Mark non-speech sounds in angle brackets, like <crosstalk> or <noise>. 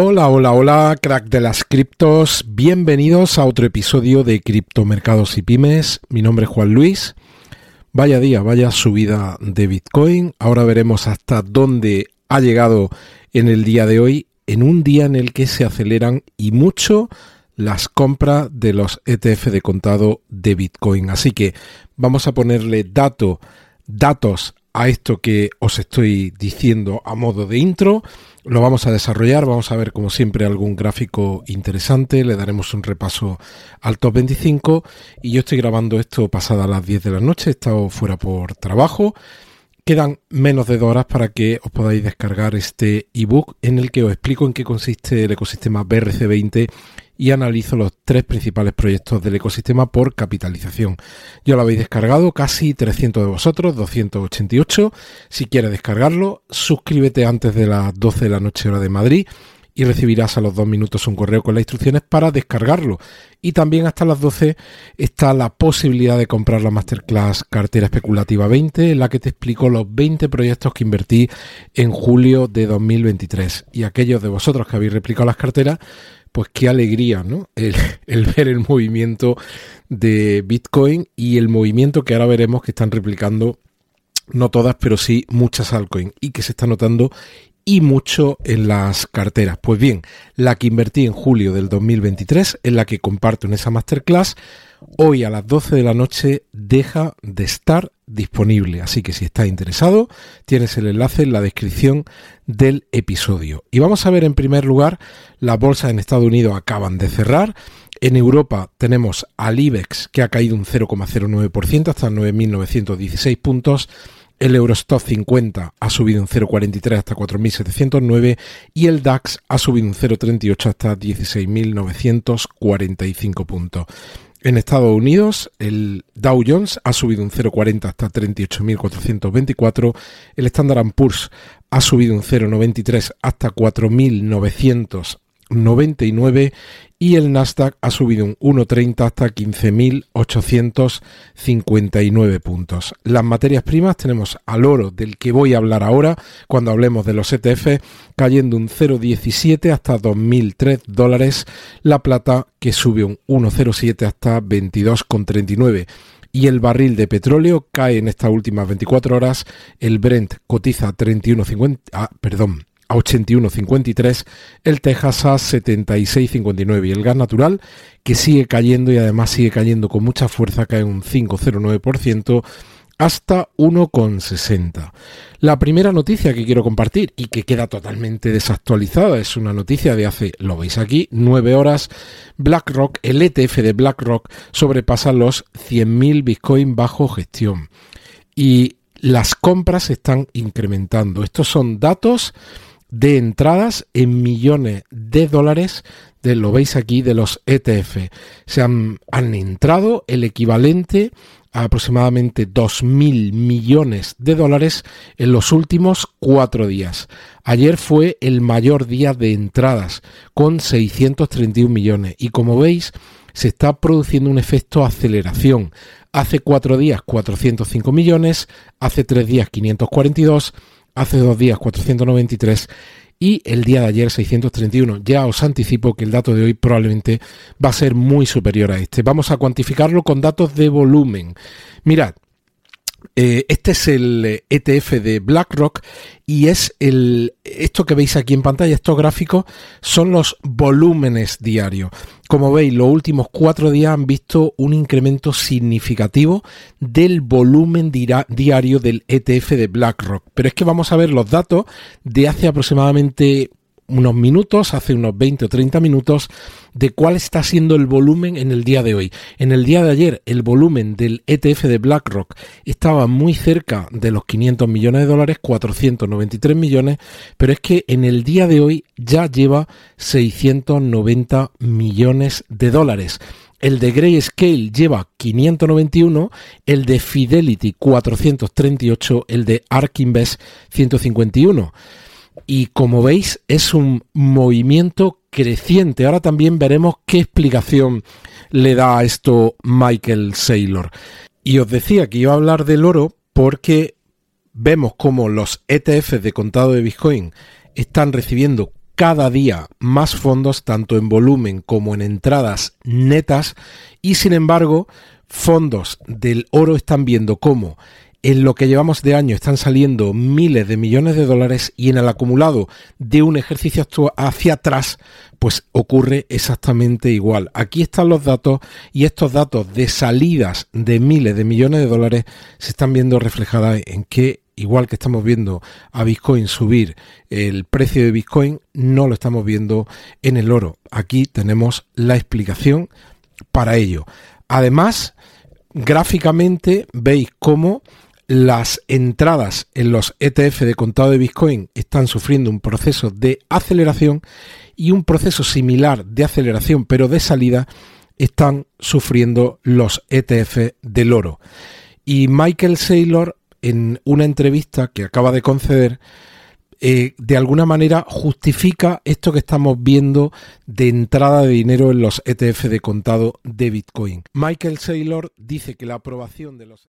Hola, hola, hola, crack de las criptos. Bienvenidos a otro episodio de Criptomercados y Pymes. Mi nombre es Juan Luis. Vaya día, vaya subida de Bitcoin. Ahora veremos hasta dónde ha llegado en el día de hoy, en un día en el que se aceleran y mucho las compras de los ETF de contado de Bitcoin. Así que vamos a ponerle dato, datos a esto que os estoy diciendo a modo de intro. Lo vamos a desarrollar, vamos a ver como siempre algún gráfico interesante, le daremos un repaso al top 25 y yo estoy grabando esto pasada las 10 de la noche, he estado fuera por trabajo. Quedan menos de dos horas para que os podáis descargar este ebook en el que os explico en qué consiste el ecosistema BRC20 y analizo los tres principales proyectos del ecosistema por capitalización. Yo lo habéis descargado, casi 300 de vosotros, 288. Si quieres descargarlo, suscríbete antes de las 12 de la noche hora de Madrid y recibirás a los dos minutos un correo con las instrucciones para descargarlo. Y también hasta las 12 está la posibilidad de comprar la Masterclass Cartera Especulativa 20, en la que te explico los 20 proyectos que invertí en julio de 2023. Y aquellos de vosotros que habéis replicado las carteras, pues qué alegría, ¿no? El, <laughs> el, ver el movimiento de Bitcoin y el movimiento que ahora veremos que están replicando, no todas, pero sí muchas altcoins y que se está notando y mucho en las carteras. Pues bien, la que invertí en julio del 2023, en la que comparto en esa masterclass, hoy a las 12 de la noche deja de estar disponible. Así que si estás interesado, tienes el enlace en la descripción del episodio. Y vamos a ver en primer lugar, las bolsas en Estados Unidos acaban de cerrar. En Europa tenemos al IBEX que ha caído un 0,09% hasta 9.916 puntos. El Eurostock 50 ha subido un 0,43 hasta 4.709 y el DAX ha subido un 0,38 hasta 16.945 puntos. En Estados Unidos, el Dow Jones ha subido un 0,40 hasta 38.424, el Standard Poor's ha subido un 0,93 hasta 4.999 y el Nasdaq ha subido un 1,30 hasta 15.859 puntos. Las materias primas tenemos al oro del que voy a hablar ahora cuando hablemos de los ETF cayendo un 0,17 hasta 2.003 dólares, la plata que sube un 1,07 hasta 22,39 y el barril de petróleo cae en estas últimas 24 horas. El Brent cotiza 31,50, ah, perdón, a 81,53, el Texas a 76,59 y el gas natural que sigue cayendo y además sigue cayendo con mucha fuerza, cae un 5,09% hasta 1,60. La primera noticia que quiero compartir y que queda totalmente desactualizada es una noticia de hace, lo veis aquí, 9 horas. BlackRock, el ETF de BlackRock sobrepasa los 100.000 Bitcoin bajo gestión. Y las compras están incrementando. Estos son datos de entradas en millones de dólares, de, lo veis aquí, de los ETF. Se han, han entrado el equivalente a aproximadamente 2.000 millones de dólares en los últimos cuatro días. Ayer fue el mayor día de entradas, con 631 millones. Y como veis, se está produciendo un efecto aceleración. Hace cuatro días 405 millones, hace tres días 542 hace dos días 493 y el día de ayer 631. Ya os anticipo que el dato de hoy probablemente va a ser muy superior a este. Vamos a cuantificarlo con datos de volumen. Mirad, eh, este es el ETF de BlackRock y es el esto que veis aquí en pantalla, estos gráficos son los volúmenes diarios. Como veis, los últimos cuatro días han visto un incremento significativo del volumen diario del ETF de BlackRock. Pero es que vamos a ver los datos de hace aproximadamente unos minutos, hace unos 20 o 30 minutos, de cuál está siendo el volumen en el día de hoy. En el día de ayer, el volumen del ETF de BlackRock estaba muy cerca de los 500 millones de dólares, 493 millones, pero es que en el día de hoy ya lleva 690 millones de dólares. El de Grayscale lleva 591, el de Fidelity 438, el de ARK Invest 151 y como veis es un movimiento creciente. Ahora también veremos qué explicación le da a esto Michael Saylor. Y os decía que iba a hablar del oro porque vemos como los ETFs de contado de Bitcoin están recibiendo cada día más fondos, tanto en volumen como en entradas netas, y sin embargo, fondos del oro están viendo cómo en lo que llevamos de año están saliendo miles de millones de dólares y en el acumulado de un ejercicio hacia atrás, pues ocurre exactamente igual. Aquí están los datos y estos datos de salidas de miles de millones de dólares se están viendo reflejadas en que igual que estamos viendo a Bitcoin subir el precio de Bitcoin, no lo estamos viendo en el oro. Aquí tenemos la explicación para ello. Además, gráficamente veis cómo las entradas en los ETF de contado de Bitcoin están sufriendo un proceso de aceleración y un proceso similar de aceleración pero de salida están sufriendo los ETF del oro. Y Michael Saylor en una entrevista que acaba de conceder eh, de alguna manera justifica esto que estamos viendo de entrada de dinero en los ETF de contado de Bitcoin. Michael Saylor dice que la aprobación de los